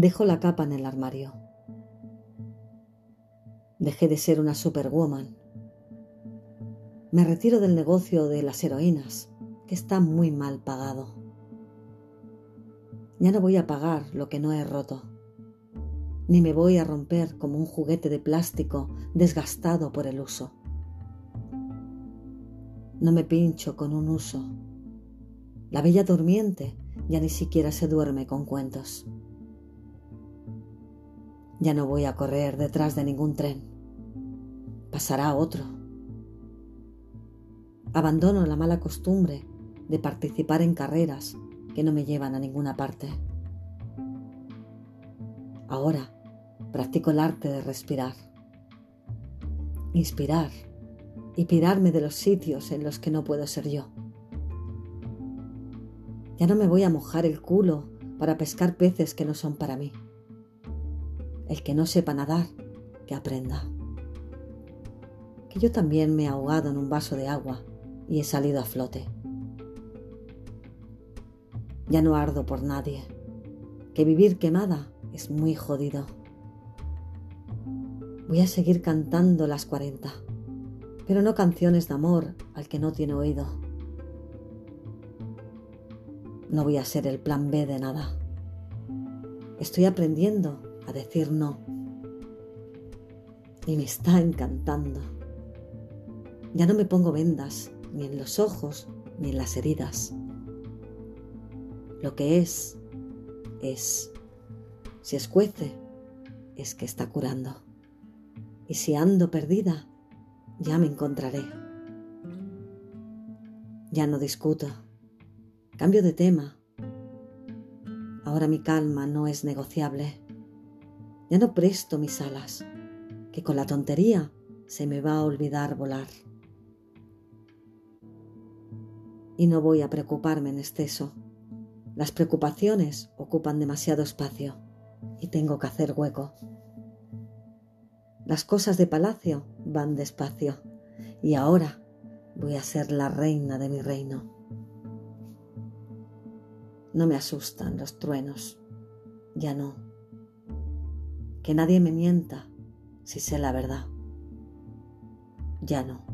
Dejo la capa en el armario. Dejé de ser una superwoman. Me retiro del negocio de las heroínas, que está muy mal pagado. Ya no voy a pagar lo que no he roto, ni me voy a romper como un juguete de plástico desgastado por el uso. No me pincho con un uso. La bella durmiente ya ni siquiera se duerme con cuentos. Ya no voy a correr detrás de ningún tren. Pasará otro. Abandono la mala costumbre de participar en carreras que no me llevan a ninguna parte. Ahora practico el arte de respirar, inspirar y pirarme de los sitios en los que no puedo ser yo. Ya no me voy a mojar el culo para pescar peces que no son para mí. El que no sepa nadar, que aprenda. Que yo también me he ahogado en un vaso de agua y he salido a flote. Ya no ardo por nadie, que vivir quemada es muy jodido. Voy a seguir cantando las cuarenta, pero no canciones de amor al que no tiene oído. No voy a ser el plan B de nada. Estoy aprendiendo a decir no. Y me está encantando. Ya no me pongo vendas ni en los ojos ni en las heridas. Lo que es, es. Si escuece, es que está curando. Y si ando perdida, ya me encontraré. Ya no discuto. Cambio de tema. Ahora mi calma no es negociable. Ya no presto mis alas, que con la tontería se me va a olvidar volar. Y no voy a preocuparme en exceso. Las preocupaciones ocupan demasiado espacio y tengo que hacer hueco. Las cosas de palacio van despacio y ahora voy a ser la reina de mi reino. No me asustan los truenos, ya no que nadie me mienta si sé la verdad. Ya no.